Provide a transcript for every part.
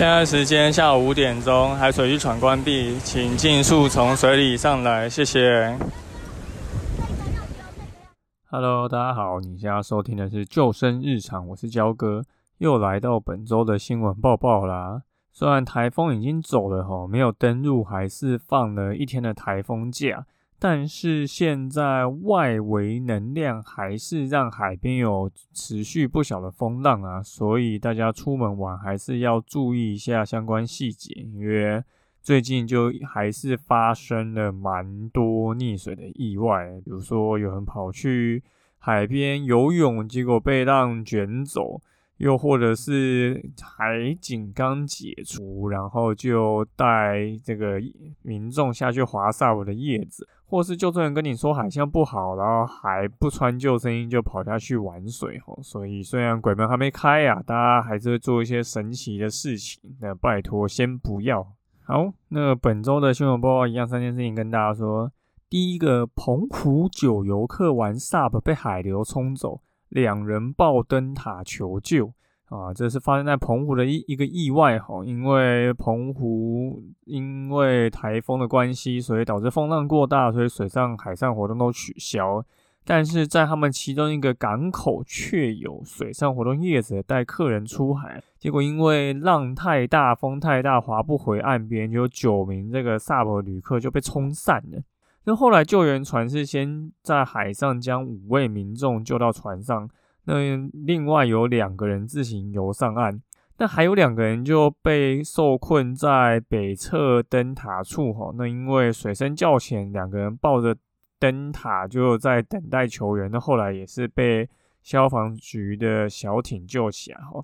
现在时间下午五点钟，海水浴场关闭，请尽速从水里上来，谢谢。Hello，大家好，你现在收听的是救生日常，我是焦哥，又来到本周的新闻报报啦。虽然台风已经走了吼，没有登陆，还是放了一天的台风假。但是现在外围能量还是让海边有持续不小的风浪啊，所以大家出门玩还是要注意一下相关细节，因为最近就还是发生了蛮多溺水的意外，比如说有人跑去海边游泳，结果被浪卷走。又或者是海警刚解除，然后就带这个民众下去划萨我的叶子，或是救生员跟你说海象不好，然后还不穿救生衣就跑下去玩水哦。所以虽然鬼门还没开呀，大家还是会做一些神奇的事情。那拜托先不要。好，那本周的新闻播报一样三件事情跟大家说。第一个，澎湖九游客玩 SUP 被海流冲走。两人抱灯塔求救啊！这是发生在澎湖的一一个意外哈，因为澎湖因为台风的关系，所以导致风浪过大，所以水上海上活动都取消。但是在他们其中一个港口却有水上活动业者带客人出海，结果因为浪太大、风太大，划不回岸边，有九名这个萨博旅客就被冲散了。那后来救援船是先在海上将五位民众救到船上，那另外有两个人自行游上岸，那还有两个人就被受困在北侧灯塔处哈。那因为水深较浅，两个人抱着灯塔就在等待求援。那后来也是被消防局的小艇救起来哈。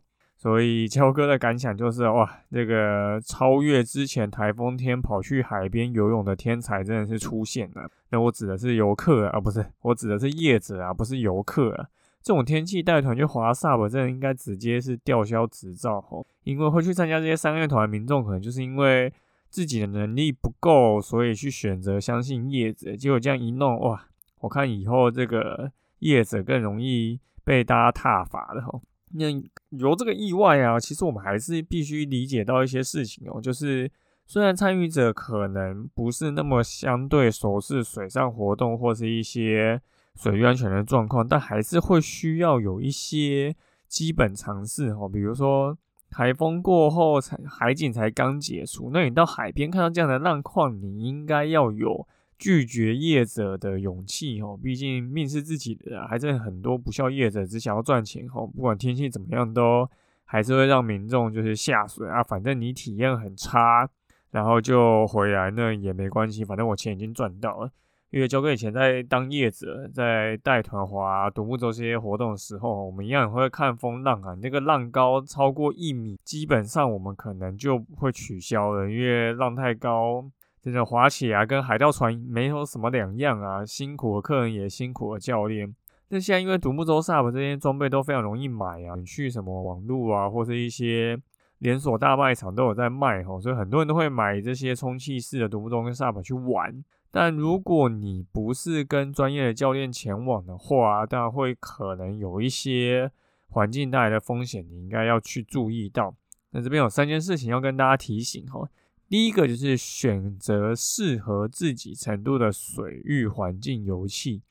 所以乔哥的感想就是，哇，这个超越之前台风天跑去海边游泳的天才真的是出现了。那我指的是游客啊，不是，我指的是业者啊，不是游客啊。这种天气带团去滑 SUP，真的应该直接是吊销执照哦。因为会去参加这些商业团的民众，可能就是因为自己的能力不够，所以去选择相信业者。结果这样一弄，哇，我看以后这个业者更容易被大家踏伐的吼。那由这个意外啊，其实我们还是必须理解到一些事情哦，就是虽然参与者可能不是那么相对熟悉水上活动或是一些水域安全的状况，但还是会需要有一些基本常识哦，比如说台风过后才海景才刚结束，那你到海边看到这样的浪况，你应该要有。拒绝业者的勇气哦，毕竟命是自己的，还是很多不孝业者只想要赚钱哦，不管天气怎么样，都还是会让民众就是下水啊。反正你体验很差，然后就回来那也没关系，反正我钱已经赚到了。因为交给以前在当业者，在带团滑独木舟这些活动的时候，我们一样会看风浪啊。那个浪高超过一米，基本上我们可能就会取消了，因为浪太高。真的滑起来跟海盗船没有什么两样啊！辛苦的客人也辛苦的教练。那现在因为独木舟 SUP 这些装备都非常容易买啊，你去什么网路啊，或是一些连锁大卖场都有在卖哈，所以很多人都会买这些充气式的独木舟跟 SUP 去玩。但如果你不是跟专业的教练前往的话，当然会可能有一些环境带来的风险，你应该要去注意到。那这边有三件事情要跟大家提醒哈。第一个就是选择适合自己程度的水域环境游戏。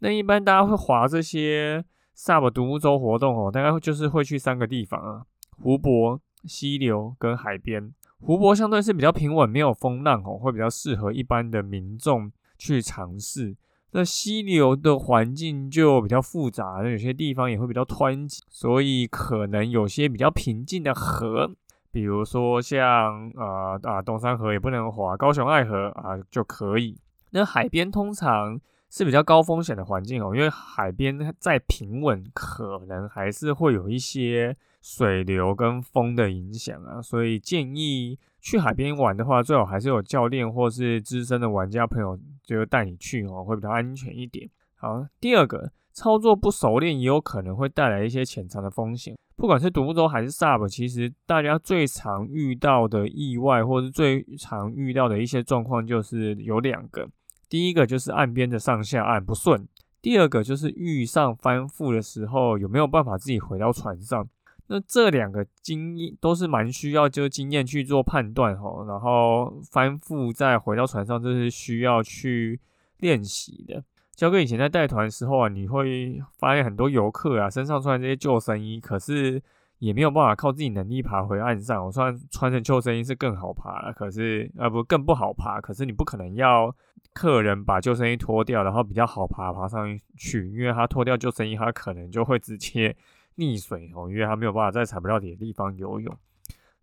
那一般大家会划这些 SUP 独木舟活动哦，大概就是会去三个地方啊：湖泊、溪流跟海边。湖泊相对是比较平稳，没有风浪哦，会比较适合一般的民众去尝试。那溪流的环境就比较复杂，那有些地方也会比较湍急，所以可能有些比较平静的河。比如说像呃啊东山河也不能滑，高雄爱河啊就可以。那海边通常是比较高风险的环境哦，因为海边再平稳，可能还是会有一些水流跟风的影响啊，所以建议去海边玩的话，最好还是有教练或是资深的玩家朋友就带你去哦，会比较安全一点。好，第二个。操作不熟练也有可能会带来一些潜藏的风险。不管是独木舟还是 SUP，其实大家最常遇到的意外，或是最常遇到的一些状况，就是有两个。第一个就是岸边的上下岸不顺，第二个就是遇上翻覆的时候有没有办法自己回到船上。那这两个经验都是蛮需要就经验去做判断哈。然后翻覆再回到船上，这是需要去练习的。交哥以前在带团的时候啊，你会发现很多游客啊身上穿这些救生衣，可是也没有办法靠自己能力爬回岸上。我穿穿着救生衣是更好爬了，可是呃不更不好爬。可是你不可能要客人把救生衣脱掉，然后比较好爬爬上去，因为他脱掉救生衣，他可能就会直接溺水哦，因为他没有办法在踩不到底的地方游泳。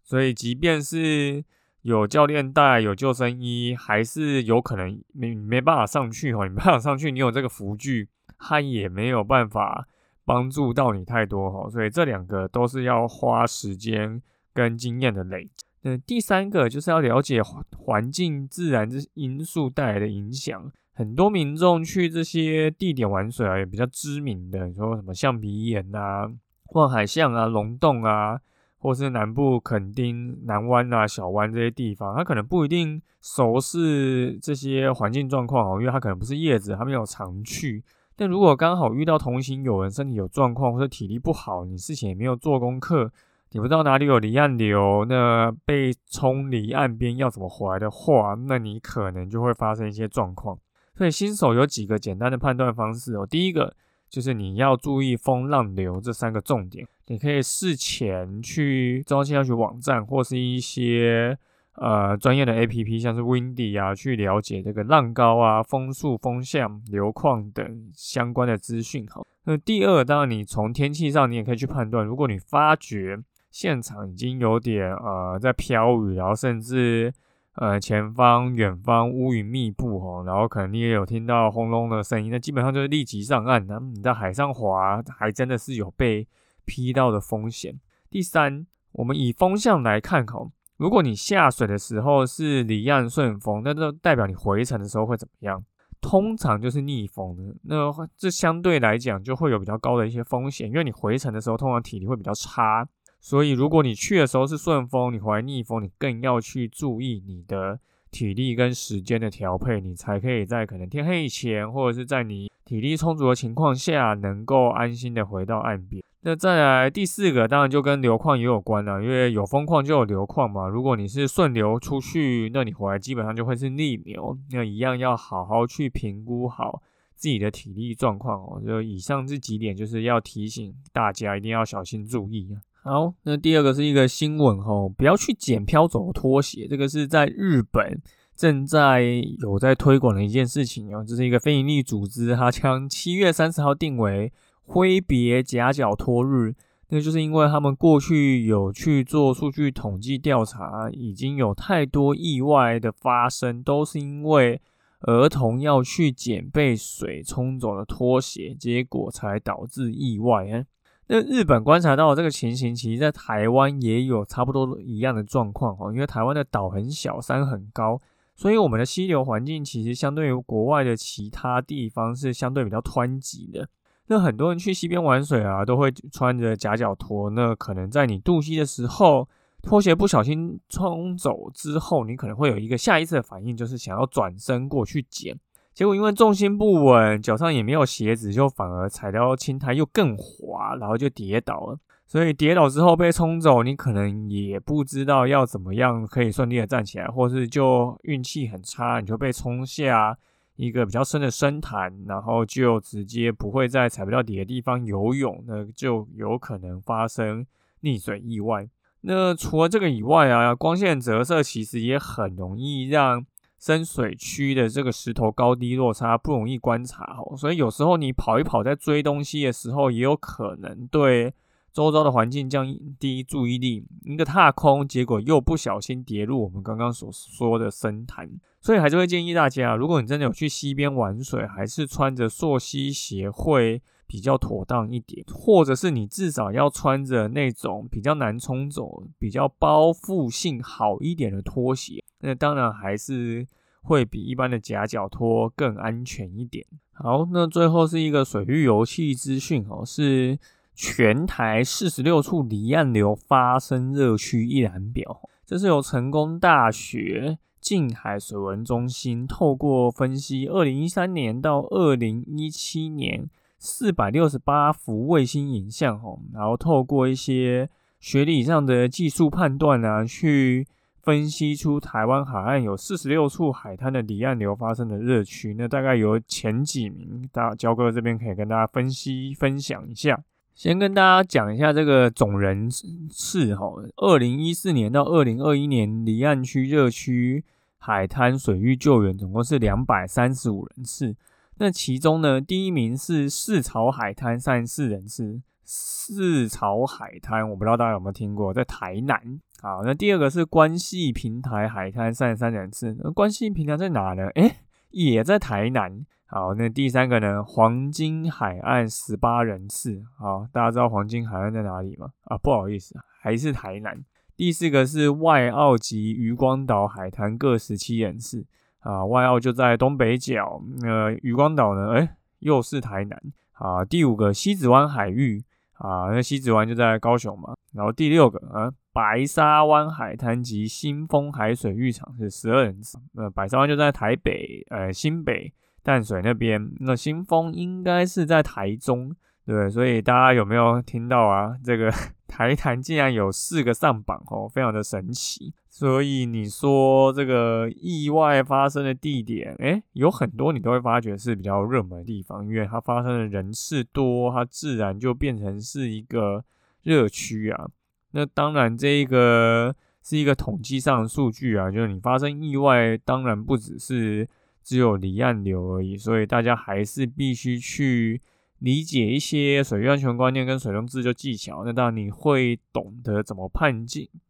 所以即便是有教练带，有救生衣，还是有可能没没办法上去哦。你没办法上去，你有这个浮具，它也没有办法帮助到你太多哈。所以这两个都是要花时间跟经验的累积。那第三个就是要了解环境自然这因素带来的影响。很多民众去这些地点玩水啊，也比较知名的，你说什么象鼻岩啊、望海巷啊、龙洞啊。或是南部垦丁、南湾啊、小湾这些地方，他可能不一定熟悉这些环境状况哦，因为他可能不是叶子，他没有常去。但如果刚好遇到同行有人身体有状况或者体力不好，你事前也没有做功课，你不知道哪里有离岸流，那被冲离岸边要怎么回来的话，那你可能就会发生一些状况。所以新手有几个简单的判断方式哦，第一个。就是你要注意风浪流这三个重点，你可以事前去中央气象局网站或是一些呃专业的 A P P，像是 Windy 啊，去了解这个浪高啊、风速、风向、流况等相关的资讯。好，那第二，当然你从天气上，你也可以去判断，如果你发觉现场已经有点呃在飘雨，然后甚至呃，前方、远方乌云密布哦，然后可能你也有听到轰隆的声音，那基本上就是立即上岸。那你在海上滑，还真的是有被劈到的风险。第三，我们以风向来看哦，如果你下水的时候是离岸顺风，那就代表你回程的时候会怎么样？通常就是逆风的。那这相对来讲就会有比较高的一些风险，因为你回程的时候通常体力会比较差。所以，如果你去的时候是顺风，你回来逆风，你更要去注意你的体力跟时间的调配，你才可以在可能天黑以前，或者是在你体力充足的情况下，能够安心的回到岸边。那再来第四个，当然就跟流矿也有关了，因为有风矿就有流矿嘛。如果你是顺流出去，那你回来基本上就会是逆流，那一样要好好去评估好自己的体力状况哦。就以上这几点，就是要提醒大家一定要小心注意。好，那第二个是一个新闻哦，不要去捡漂走拖鞋。这个是在日本正在有在推广的一件事情哦。这是一个非营利组织，它将七月三十号定为挥别夹脚拖日。那就是因为他们过去有去做数据统计调查，已经有太多意外的发生，都是因为儿童要去捡被水冲走的拖鞋，结果才导致意外。那日本观察到这个情形，其实在台湾也有差不多一样的状况哦。因为台湾的岛很小，山很高，所以我们的溪流环境其实相对于国外的其他地方是相对比较湍急的。那很多人去溪边玩水啊，都会穿着夹脚拖。那可能在你渡溪的时候，拖鞋不小心冲走之后，你可能会有一个下意识的反应，就是想要转身过去捡。结果因为重心不稳，脚上也没有鞋子，就反而踩到青苔又更滑，然后就跌倒了。所以跌倒之后被冲走，你可能也不知道要怎么样可以顺利的站起来，或是就运气很差，你就被冲下一个比较深的深潭，然后就直接不会在踩不到底的地方游泳，那就有可能发生溺水意外。那除了这个以外啊，光线折射其实也很容易让。深水区的这个石头高低落差不容易观察哦，所以有时候你跑一跑，在追东西的时候，也有可能对周遭的环境降低注意力，一个踏空，结果又不小心跌入我们刚刚所说的深潭。所以还是会建议大家，如果你真的有去溪边玩水，还是穿着溯溪鞋会比较妥当一点，或者是你至少要穿着那种比较难冲走、比较包覆性好一点的拖鞋。那当然还是会比一般的夹脚拖更安全一点。好，那最后是一个水域游戏资讯哦，是全台四十六处离岸流发生热区一览表，这是由成功大学。近海水文中心透过分析二零一三年到二零一七年四百六十八幅卫星影像，吼，然后透过一些学理上的技术判断啊，去分析出台湾海岸有四十六处海滩的离岸流发生的热区，那大概有前几名，大焦哥这边可以跟大家分析分享一下。先跟大家讲一下这个总人次哈，二零一四年到二零二一年离岸区热区海滩水域救援总共是两百三十五人次。那其中呢，第一名是四朝海滩三十四人次。四朝海滩我不知道大家有没有听过，在台南。好，那第二个是关系平台海滩三十三人次。那关系平台在哪呢？诶，也在台南。好，那第三个呢？黄金海岸十八人次。好，大家知道黄金海岸在哪里吗？啊，不好意思，还是台南。第四个是外澳及渔光岛海滩各十七人次。啊，外澳就在东北角。呃，渔光岛呢？哎，又是台南。啊，第五个西子湾海域。啊，那西子湾就在高雄嘛。然后第六个啊，白沙湾海滩及新丰海水浴场是十二人次。呃，白沙湾就在台北，呃，新北。淡水那边，那新丰应该是在台中，对所以大家有没有听到啊？这个 台坛竟然有四个上榜哦，非常的神奇。所以你说这个意外发生的地点，诶，有很多你都会发觉是比较热门的地方，因为它发生的人次多，它自然就变成是一个热区啊。那当然，这一个是一个统计上的数据啊，就是你发生意外，当然不只是。只有离岸流而已，所以大家还是必须去理解一些水域安全观念跟水中自救技巧。那当然你会懂得怎么判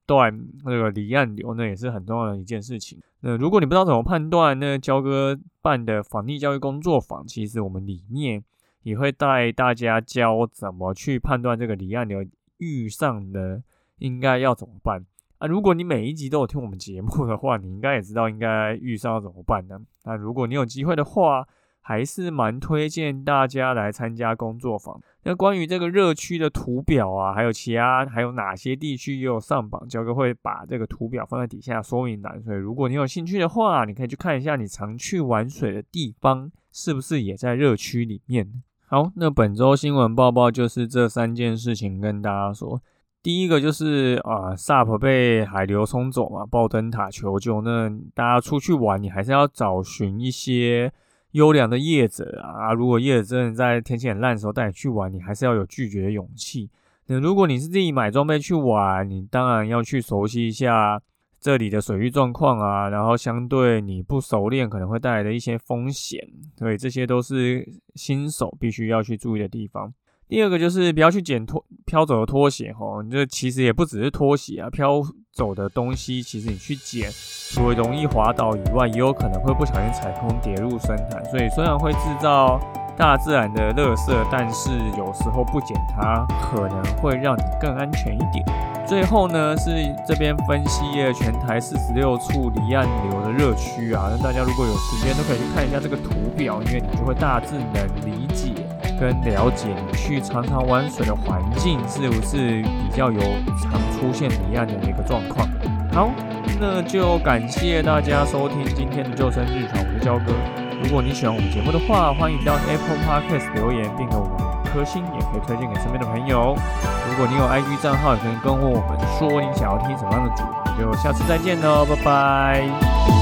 断那个离岸流，那也是很重要的一件事情。那如果你不知道怎么判断，那焦哥办的防溺教育工作坊，其实我们里面也会带大家教怎么去判断这个离岸流遇上的应该要怎么办。啊，如果你每一集都有听我们节目的话，你应该也知道应该遇上要怎么办呢？那如果你有机会的话，还是蛮推荐大家来参加工作坊。那关于这个热区的图表啊，还有其他还有哪些地区也有上榜，教哥会把这个图表放在底下说明栏。所以如果你有兴趣的话，你可以去看一下你常去玩水的地方是不是也在热区里面。好，那本周新闻报报就是这三件事情跟大家说。第一个就是啊，SUP 被海流冲走嘛，爆灯塔求救。那大家出去玩，你还是要找寻一些优良的业者啊。如果业者真的在天气很烂的时候带你去玩，你还是要有拒绝的勇气。那如果你是自己买装备去玩，你当然要去熟悉一下这里的水域状况啊，然后相对你不熟练可能会带来的一些风险，所以这些都是新手必须要去注意的地方。第二个就是不要去捡拖飘走的拖鞋哈，这其实也不只是拖鞋啊，飘走的东西其实你去捡，除了容易滑倒以外，也有可能会不小心踩空跌入深潭。所以虽然会制造大自然的垃圾，但是有时候不捡它，可能会让你更安全一点。最后呢，是这边分析了全台四十六处离岸流的热区啊，那大家如果有时间都可以去看一下这个图表，因为你就会大致能理解。跟了解你去常常玩水的环境是不是比较有常出现离岸的一个状况？好，那就感谢大家收听今天的救生日常，我是焦哥。如果你喜欢我们节目的话，欢迎到 Apple Podcast 留言并给我们颗星，也可以推荐给身边的朋友。如果你有 IG 账号，也可以跟我们说你想要听什么样的主题。就下次再见喽，拜拜。